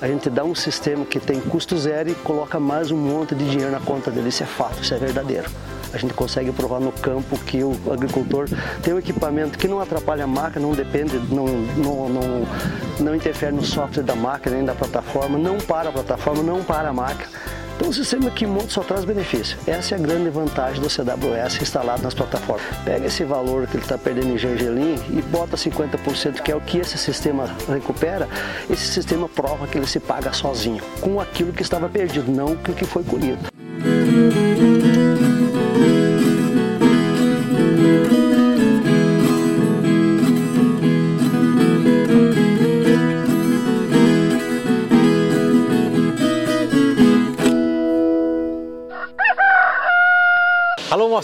a gente dá um sistema que tem custo zero e coloca mais um monte de dinheiro na conta dele. Isso é fato, isso é verdadeiro. A gente consegue provar no campo que o agricultor tem um equipamento que não atrapalha a máquina, não depende, não, não, não, não interfere no software da máquina nem da plataforma, não para a plataforma, não para a máquina. Então, o sistema que monta só traz benefício. Essa é a grande vantagem do CWS instalado nas plataformas. Pega esse valor que ele está perdendo em gergelim e bota 50%, que é o que esse sistema recupera. Esse sistema prova que ele se paga sozinho, com aquilo que estava perdido, não com o que foi colhido.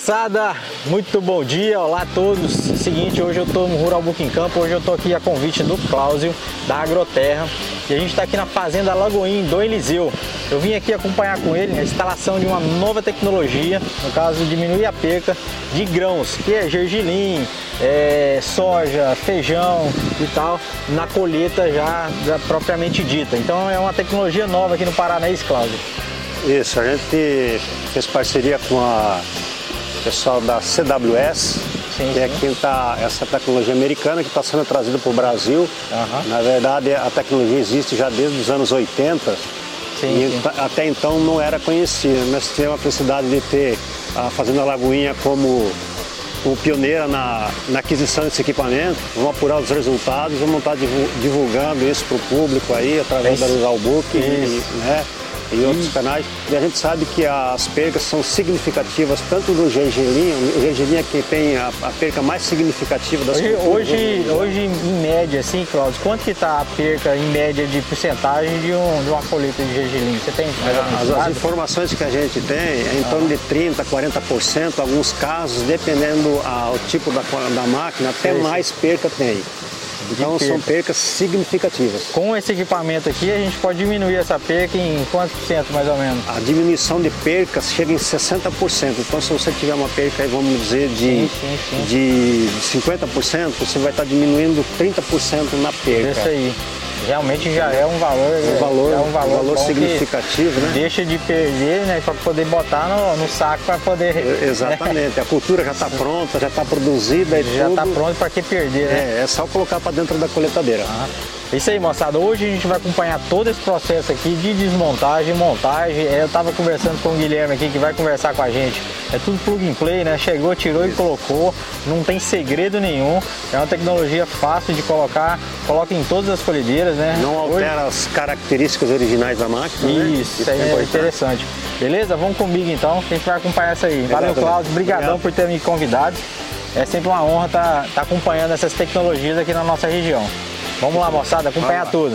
Moçada, muito bom dia, olá a todos. Seguinte, hoje eu estou no Rural Booking Camp, hoje eu estou aqui a convite do Cláudio da Agroterra e a gente está aqui na Fazenda Lagoinha, do Eliseu. Eu vim aqui acompanhar com ele a instalação de uma nova tecnologia, no caso diminuir a perca de grãos, que é gergelim, é, soja, feijão e tal, na colheita já, já propriamente dita. Então é uma tecnologia nova aqui no Paraná, é Cláudio? Isso, a gente fez parceria com a pessoal da CWS, sim, que é quem está, essa tecnologia americana que está sendo trazida para o Brasil. Uhum. Na verdade, a tecnologia existe já desde os anos 80 sim, e sim. até então não era conhecida. Nós tivemos a felicidade de ter a Fazenda Lagoinha como, como pioneira na, na, aquisição desse equipamento. Vamos apurar os resultados, vamos estar divulgando isso para o público aí, através da Rural Book. E, né? E outros canais. E a gente sabe que as percas são significativas, tanto no gergelim, o gergelim é quem tem a, a perca mais significativa das hoje, hoje, hoje, em média, assim, Cláudio, quanto que está a perca em média de porcentagem de, um, de uma colheita de gergelim? Você tem as, as, informações que a gente tem é em ah. torno de 30%, 40%, alguns casos, dependendo o tipo da, da máquina, até mais perca tem. Então são percas significativas. Com esse equipamento aqui a gente pode diminuir essa perca em quantos por cento mais ou menos? A diminuição de percas chega em 60%. Então se você tiver uma perca, vamos dizer, de, sim, sim, sim. de 50%, você vai estar diminuindo 30% na perca. Isso aí realmente já é um valor, um valor, é um valor, valor significativo, né? Deixa de perder, né, para poder botar no, no saco para poder. Exatamente. A cultura já está pronta, já está produzida e já está pronto para que perder, né? É, é só colocar para dentro da coletadeira. Ah. Isso aí, moçada. Hoje a gente vai acompanhar todo esse processo aqui de desmontagem, montagem. Eu estava conversando com o Guilherme aqui, que vai conversar com a gente. É tudo plug and play, né? Chegou, tirou e colocou. Não tem segredo nenhum. É uma tecnologia fácil de colocar. Coloca em todas as colhedeiras, né? Não altera Hoje... as características originais da máquina, Isso, né? Isso é, é interessante. Beleza? Vamos comigo então, que a gente vai acompanhar isso aí. Valeu, Cláudio. Obrigadão por ter me convidado. É sempre uma honra estar tá, tá acompanhando essas tecnologias aqui na nossa região. Vamos lá, moçada, acompanhar tudo.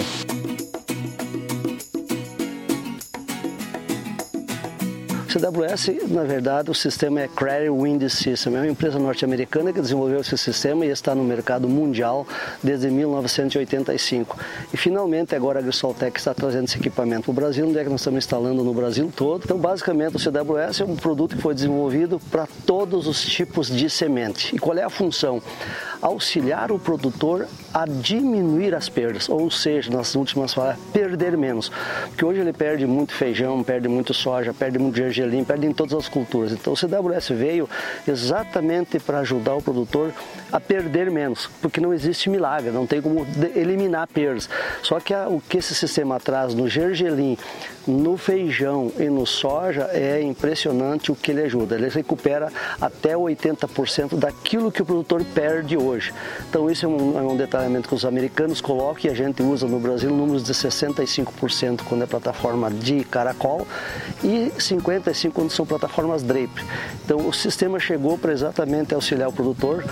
CWS, na verdade, o sistema é Credit Wind System, é uma empresa norte-americana que desenvolveu esse sistema e está no mercado mundial desde 1985. E finalmente agora a Agrisoltec está trazendo esse equipamento para o Brasil, onde é que nós estamos instalando no Brasil todo. Então, basicamente, o CWS é um produto que foi desenvolvido para todos os tipos de semente. E qual é a função? Auxiliar o produtor a diminuir as perdas, ou seja, nas últimas falas, perder menos. Porque hoje ele perde muito feijão, perde muito soja, perde muito gergelim, perde em todas as culturas. Então o CWS veio exatamente para ajudar o produtor a perder menos, porque não existe milagre, não tem como eliminar perdas. Só que a, o que esse sistema traz no gergelim, no feijão e no soja é impressionante o que ele ajuda. Ele recupera até 80% daquilo que o produtor perde hoje. Então isso é um, é um detalhamento que os americanos colocam e a gente usa no Brasil números de 65% quando é plataforma de caracol e 55% quando são plataformas drape. Então o sistema chegou para exatamente auxiliar o produtor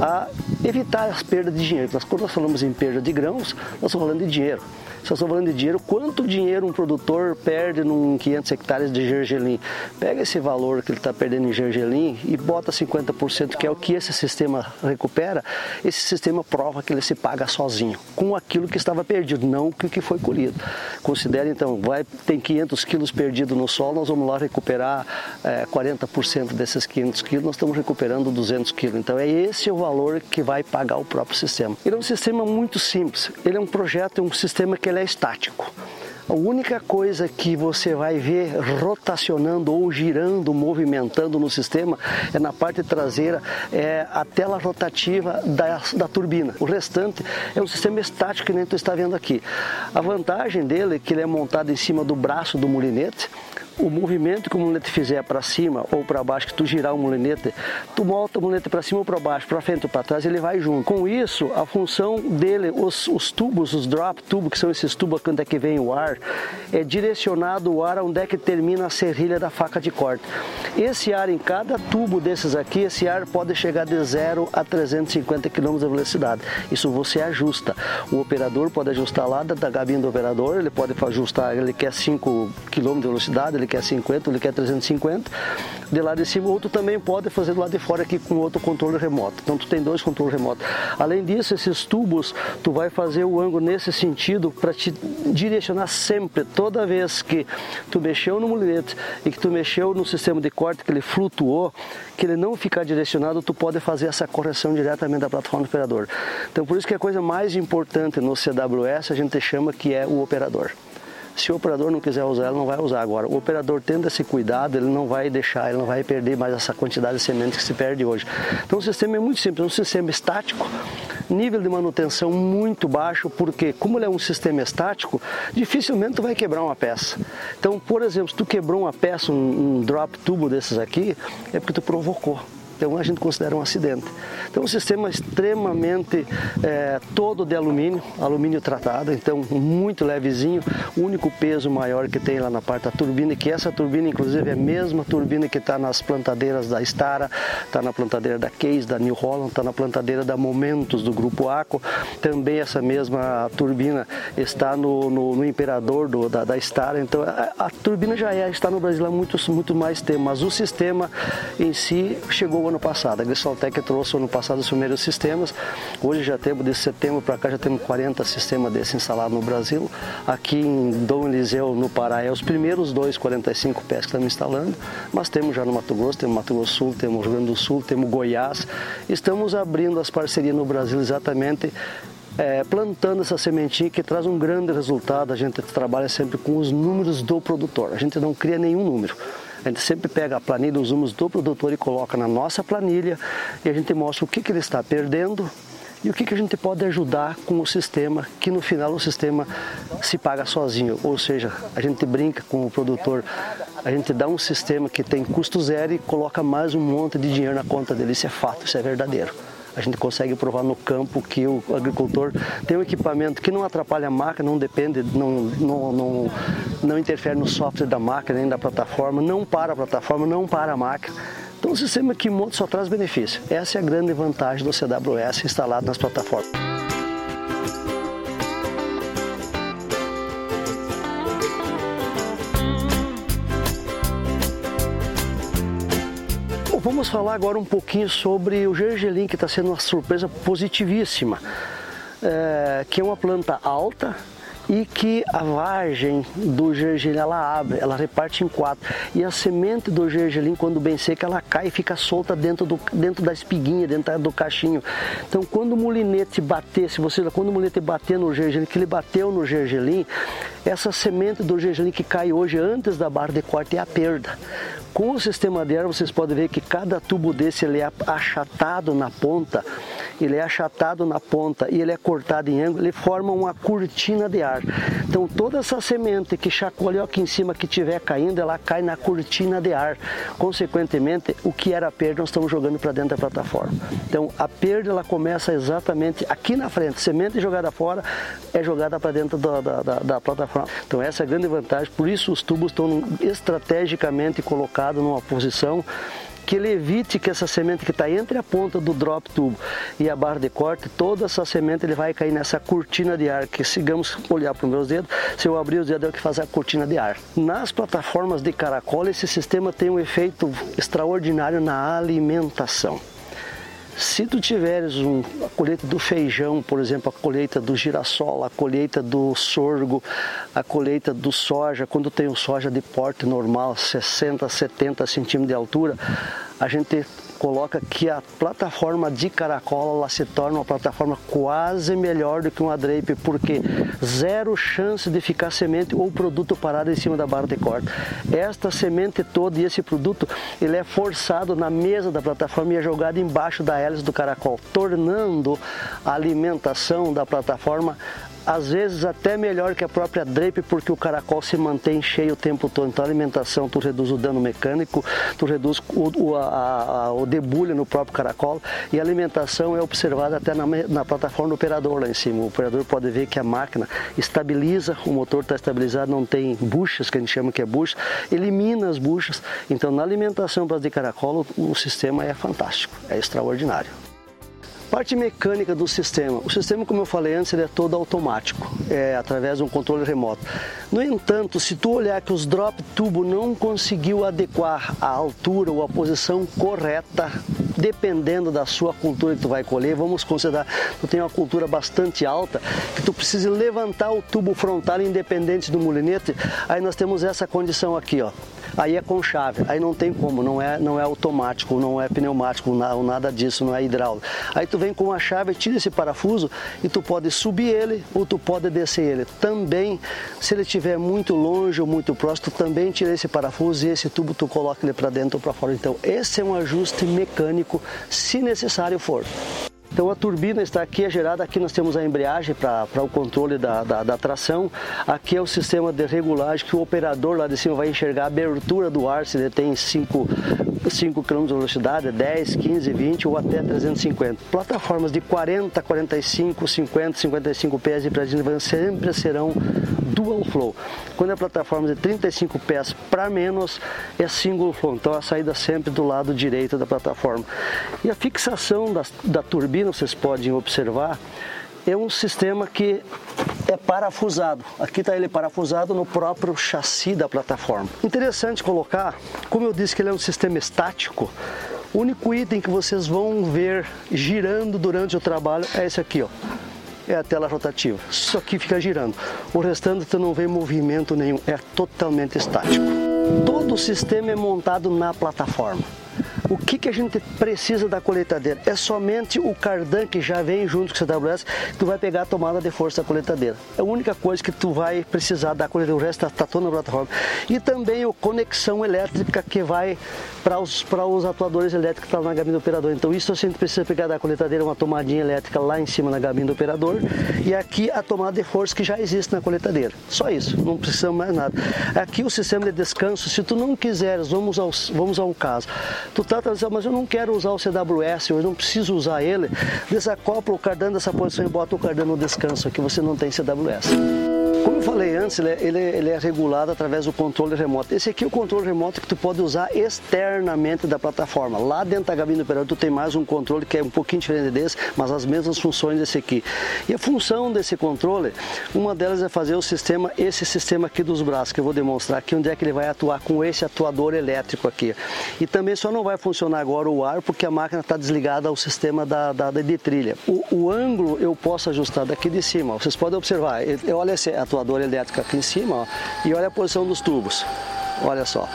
a evitar as perdas de dinheiro. quando nós falamos em perda de grãos, nós estamos falando de dinheiro. Eu estou falando de dinheiro, quanto dinheiro um produtor perde num 500 hectares de gergelim? Pega esse valor que ele está perdendo em gergelim e bota 50%, que é o que esse sistema recupera. Esse sistema prova que ele se paga sozinho, com aquilo que estava perdido, não com o que foi colhido. Considere então, vai, tem 500 quilos perdido no solo, nós vamos lá recuperar é, 40% desses 500 quilos, nós estamos recuperando 200 quilos. Então é esse o valor que vai pagar o próprio sistema. Ele é um sistema muito simples, ele é um projeto, é um sistema que ele ele é estático. A única coisa que você vai ver rotacionando ou girando, movimentando no sistema é na parte traseira é a tela rotativa da, da turbina. O restante é um sistema estático que nem tu está vendo aqui. A vantagem dele é que ele é montado em cima do braço do molinete o movimento que o molinete fizer para cima ou para baixo, que tu girar o molinete, tu volta o molinete para cima ou para baixo, para frente ou para trás, ele vai junto. Com isso, a função dele, os, os tubos, os drop tubos, que são esses tubos onde é que vem o ar, é direcionado o ar onde é que termina a serrilha da faca de corte. Esse ar em cada tubo desses aqui, esse ar pode chegar de 0 a 350 km de velocidade. Isso você ajusta. O operador pode ajustar lá da cabine do operador, ele pode ajustar, ele quer 5 km de velocidade, ele quer 50, ele quer 350, de lá de cima, outro também pode fazer do lado de fora aqui com outro controle remoto. Então tu tem dois controles remotos. Além disso, esses tubos, tu vai fazer o ângulo nesse sentido para te direcionar sempre, toda vez que tu mexeu no molinete e que tu mexeu no sistema de corte, que ele flutuou, que ele não ficar direcionado, tu pode fazer essa correção diretamente da plataforma do operador. Então por isso que a coisa mais importante no CWS a gente chama que é o operador. Se o operador não quiser usar, ele não vai usar agora. O operador tendo esse cuidado, ele não vai deixar, ele não vai perder mais essa quantidade de sementes que se perde hoje. Então o sistema é muito simples, é um sistema estático, nível de manutenção muito baixo, porque como ele é um sistema estático, dificilmente tu vai quebrar uma peça. Então, por exemplo, se tu quebrou uma peça, um, um drop tubo desses aqui, é porque tu provocou. Então a gente considera um acidente. Então um sistema extremamente é, todo de alumínio, alumínio tratado, então muito levezinho, o único peso maior que tem lá na parte da turbina, que essa turbina inclusive é a mesma turbina que está nas plantadeiras da Stara, está na plantadeira da Case, da New Holland, está na plantadeira da Momentos do Grupo Aco, também essa mesma turbina está no, no, no Imperador do, da, da Stara, então a, a, turbina já é, está no Brasil há muito, muito mais tempo, mas o sistema em si chegou ano passado. A Gristaltec trouxe ano passado os primeiros sistemas. Hoje já temos, de setembro para cá, já temos 40 sistemas desses instalados no Brasil. Aqui em Dom Eliseu, no Pará, é os primeiros dois 45 pés que estamos instalando. Mas temos já no Mato Grosso, temos Mato Grosso Sul, temos Rio Grande do Sul, temos Goiás. Estamos abrindo as parcerias no Brasil exatamente é, plantando essa sementinha que traz um grande resultado. A gente trabalha sempre com os números do produtor, a gente não cria nenhum número. A gente sempre pega a planilha, os números do produtor e coloca na nossa planilha e a gente mostra o que, que ele está perdendo e o que, que a gente pode ajudar com o sistema, que no final o sistema se paga sozinho. Ou seja, a gente brinca com o produtor, a gente dá um sistema que tem custo zero e coloca mais um monte de dinheiro na conta dele. Isso é fato, isso é verdadeiro a gente consegue provar no campo que o agricultor tem um equipamento que não atrapalha a máquina, não depende, não, não, não, não interfere no software da máquina nem da plataforma, não para a plataforma, não para a máquina. Então, um sistema que monta só traz benefício. Essa é a grande vantagem do CWS instalado nas plataformas. Vamos falar agora um pouquinho sobre o gergelim, que está sendo uma surpresa positivíssima, é, que é uma planta alta, e que a vagem do gergelim ela abre, ela reparte em quatro. E a semente do gergelim, quando bem seca, ela cai e fica solta dentro, do, dentro da espiguinha, dentro do cachinho. Então, quando o molinete bater, se você quando o molinete bater no gergelim, que ele bateu no gergelim, essa semente do gergelim que cai hoje antes da barra de corte é a perda. Com o sistema de ar, vocês podem ver que cada tubo desse ele é achatado na ponta, ele é achatado na ponta e ele é cortado em ângulo, ele forma uma cortina de ar. Então toda essa semente que chacoalhou aqui em cima que estiver caindo, ela cai na cortina de ar. Consequentemente, o que era perda nós estamos jogando para dentro da plataforma. Então a perda ela começa exatamente aqui na frente, semente jogada fora é jogada para dentro da, da, da, da plataforma. Então essa é a grande vantagem, por isso os tubos estão estrategicamente colocados colocado numa posição que ele evite que essa semente que está entre a ponta do drop tubo e a barra de corte, toda essa semente ele vai cair nessa cortina de ar, que sigamos olhar para os meus dedos, se eu abrir os dedos eu que fazer a cortina de ar. Nas plataformas de caracol, esse sistema tem um efeito extraordinário na alimentação. Se tu tiveres um, a colheita do feijão, por exemplo, a colheita do girassol, a colheita do sorgo, a colheita do soja, quando tem o soja de porte normal, 60, 70 centímetros de altura, a gente coloca que a plataforma de caracol ela se torna uma plataforma quase melhor do que uma drape, porque zero chance de ficar semente ou produto parado em cima da barra de corte. Esta semente toda e esse produto ele é forçado na mesa da plataforma e é jogado embaixo da hélice do caracol, tornando a alimentação da plataforma às vezes até melhor que a própria drape, porque o caracol se mantém cheio o tempo todo. Então a alimentação, tu reduz o dano mecânico, tu reduz o, o, a, a, o debulho no próprio caracol e a alimentação é observada até na, na plataforma do operador lá em cima. O operador pode ver que a máquina estabiliza, o motor está estabilizado, não tem buchas, que a gente chama que é bucha, elimina as buchas. Então na alimentação para de caracol o, o sistema é fantástico, é extraordinário. Parte mecânica do sistema. O sistema, como eu falei antes, ele é todo automático, é através de um controle remoto. No entanto, se tu olhar que os drop tubo não conseguiu adequar a altura ou a posição correta, dependendo da sua cultura que tu vai colher, vamos considerar tu tem uma cultura bastante alta, que tu precisa levantar o tubo frontal independente do molinete, aí nós temos essa condição aqui, ó aí é com chave, aí não tem como, não é, não é automático, não é pneumático, não, nada disso, não é hidráulico. Aí tu vem com a chave, tira esse parafuso e tu pode subir ele ou tu pode descer ele. Também, se ele estiver muito longe ou muito próximo, tu também tira esse parafuso e esse tubo tu coloca ele para dentro ou para fora. Então esse é um ajuste mecânico, se necessário for. Então a turbina está aqui, é gerada, aqui nós temos a embreagem para o controle da, da, da, tração, aqui é o sistema de regulagem que o operador lá de cima vai enxergar a abertura do ar, se ele tem 5 5 km de velocidade, 10, 15, 20 ou até 350. Plataformas de 40, 45, 50, 55 pés de Brasília sempre serão dual flow. Quando é plataforma de 35 pés para menos, é single flow. Então a saída sempre do lado direito da plataforma. E a fixação da, da turbina, vocês podem observar, é um sistema que é parafusado. Aqui está ele parafusado no próprio chassi da plataforma. Interessante colocar, como eu disse que ele é um sistema estático, o único item que vocês vão ver girando durante o trabalho é esse aqui, ó. É a tela rotativa. Isso aqui fica girando. O restante tu não vê movimento nenhum, é totalmente estático. Todo o sistema é montado na plataforma. O que, que a gente precisa da coletadeira? É somente o cardan que já vem junto com o CWS que tu vai pegar a tomada de força da coletadeira. É a única coisa que tu vai precisar da coletadeira, o resto está tá todo na plataforma. E também a conexão elétrica que vai para os, os atuadores elétricos que estão na gabine do operador. Então isso a gente precisa pegar da coletadeira uma tomadinha elétrica lá em cima na gabine do operador e aqui a tomada de força que já existe na coletadeira. Só isso, não precisamos mais nada. Aqui o sistema de descanso, se tu não quiseres, vamos ao, vamos ao caso, tu tá mas eu não quero usar o CWS, eu não preciso usar ele, desacopla o cardan dessa posição e bota o cardan no descanso aqui, você não tem CWS. Como eu falei antes, ele é, ele, é, ele é regulado através do controle remoto. Esse aqui é o controle remoto que tu pode usar externamente da plataforma. Lá dentro da gabine do operador tu tem mais um controle que é um pouquinho diferente desse, mas as mesmas funções desse aqui. E a função desse controle, uma delas é fazer o sistema, esse sistema aqui dos braços, que eu vou demonstrar aqui, onde é que ele vai atuar com esse atuador elétrico aqui. E também só não vai funcionar agora o ar, porque a máquina está desligada ao sistema da, da, de trilha. O, o ângulo eu posso ajustar daqui de cima, vocês podem observar, olha esse atuador elétrico aqui em cima ó, e olha a posição dos tubos. Olha só.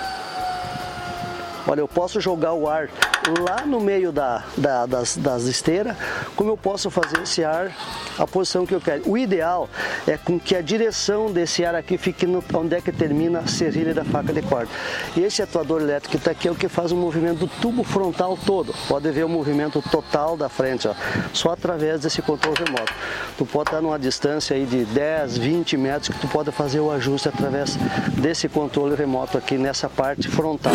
Olha, eu posso jogar o ar lá no meio da, da, das, das esteiras, como eu posso fazer esse ar a posição que eu quero. O ideal é com que a direção desse ar aqui fique no, onde é que termina a serrilha da faca de corte. E esse atuador elétrico que está aqui é o que faz o movimento do tubo frontal todo. Pode ver o movimento total da frente, ó, só através desse controle remoto. Tu pode estar numa distância aí de 10, 20 metros que tu pode fazer o ajuste através desse controle remoto aqui nessa parte frontal.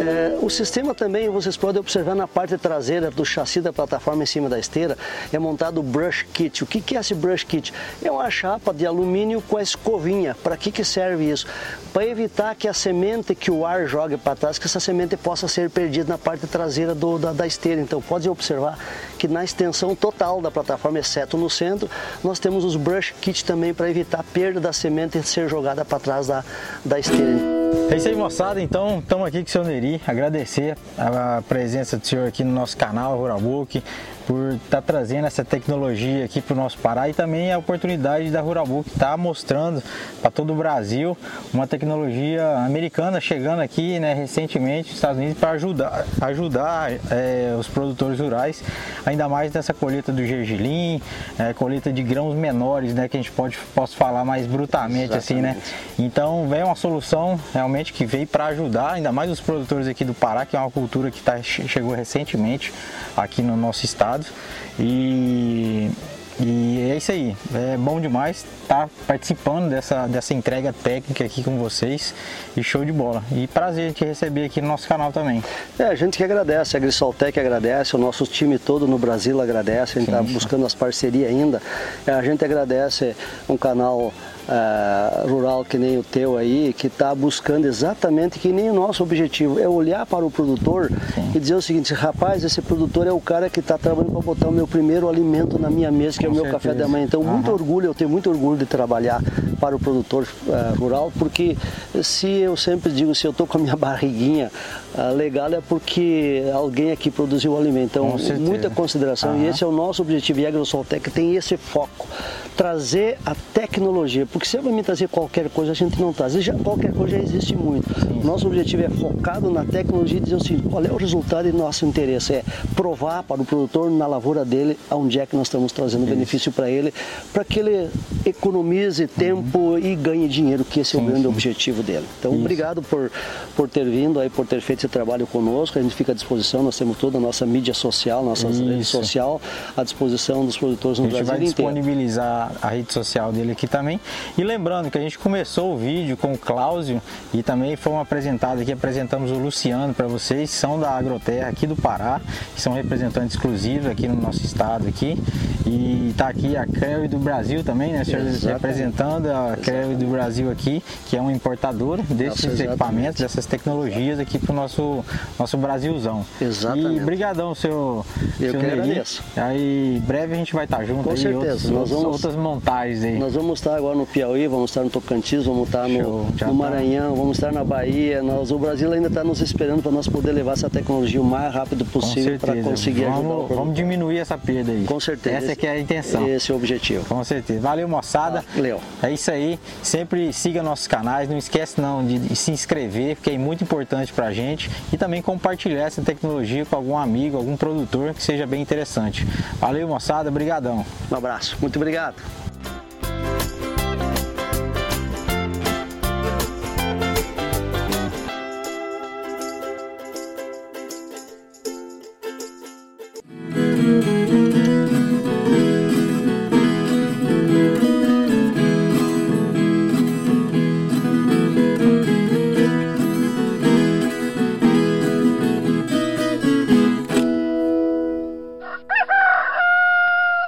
É, o sistema também, vocês podem observar na parte traseira do chassi da plataforma em cima da esteira, é montado o brush kit. O que, que é esse brush kit? É uma chapa de alumínio com a escovinha. Para que, que serve isso? Para evitar que a semente que o ar jogue para trás, que essa semente possa ser perdida na parte traseira do, da, da esteira. Então pode observar que na extensão total da plataforma, exceto no centro, nós temos os brush kit também para evitar a perda da semente ser jogada para trás da, da esteira. É isso aí, moçada. Então, estamos aqui com o seu Neri. Agradecer a presença do senhor aqui no nosso canal, Rural Book por estar tá trazendo essa tecnologia aqui para o nosso Pará e também a oportunidade da Ruralbook estar tá mostrando para todo o Brasil uma tecnologia americana chegando aqui né, recentemente nos Estados Unidos para ajudar, ajudar é, os produtores rurais, ainda mais nessa colheita do gergelim, é, colheita de grãos menores, né, que a gente pode posso falar mais brutalmente Exatamente. assim, né? Então vem uma solução realmente que veio para ajudar, ainda mais os produtores aqui do Pará, que é uma cultura que tá, chegou recentemente aqui no nosso estado. E e é isso aí, é bom demais estar tá participando dessa, dessa entrega técnica aqui com vocês e show de bola. E prazer te receber aqui no nosso canal também. É, a gente que agradece, a Grisoltec agradece, o nosso time todo no Brasil agradece, a gente está buscando as parcerias ainda. É, a gente agradece um canal uh, rural que nem o teu aí, que está buscando exatamente que nem o nosso objetivo, é olhar para o produtor Sim. e dizer o seguinte, rapaz, esse produtor é o cara que está trabalhando para botar o meu primeiro alimento na minha mesa, que Com é o meu certeza. café da manhã. Então, uhum. muito orgulho, eu tenho muito orgulho de trabalhar para o produtor uh, rural, porque se eu sempre digo, se eu estou com a minha barriguinha uh, legal, é porque alguém aqui produziu o alimento. Então, muita consideração uhum. e esse é o nosso objetivo. E a AgroSoltec tem esse foco, trazer a tecnologia, porque se vai me trazer qualquer coisa, a gente não traz. Já, qualquer coisa já existe muito. Sim. Nosso objetivo é focado na tecnologia e dizer assim, qual é o resultado e nosso interesse é provar para o produtor na lavoura dele aonde é que nós estamos trazendo Isso. benefício para ele, para que ele economize tempo uhum. e ganhe dinheiro, que esse sim, é o grande sim. objetivo dele. Então, Isso. obrigado por, por ter vindo aí, por ter feito esse trabalho conosco. A gente fica à disposição, nós temos toda a nossa mídia social, nossa rede social à disposição dos produtores no Brasil inteiro. A gente vai disponibilizar a rede social dele aqui também e lembrando que a gente começou o vídeo com o Cláudio e também fomos apresentados aqui, apresentamos o Luciano para vocês, são da Agroterra aqui do Pará, que são representantes exclusivos aqui no nosso estado aqui. E está aqui a Creu do Brasil também, né. Representando a Creu do Brasil aqui, que é uma importadora desses Nossa, equipamentos, dessas tecnologias aqui para o nosso, nosso Brasilzão. Exatamente. E brigadão, seu, Eu seu que agradeço. Aí breve a gente vai estar junto Com aí, certeza. Outros, nós vamos, outras montagens aí. Nós vamos estar agora no Piauí, vamos estar no Tocantins, vamos estar no, no tá. Maranhão, vamos estar na Bahia. Nós, o Brasil ainda está nos esperando para nós poder levar essa tecnologia o mais rápido possível para conseguir vamos, ajudar o. Vamos diminuir essa perda aí. Com certeza. Essa é que é a intenção. Esse é o objetivo. Com certeza. Valeu, moçada. Valeu. É isso aí. Sempre siga nossos canais. Não esquece não de se inscrever, porque é muito importante para a gente. E também compartilhar essa tecnologia com algum amigo, algum produtor que seja bem interessante. Valeu, moçada. Obrigadão. Um abraço. Muito obrigado.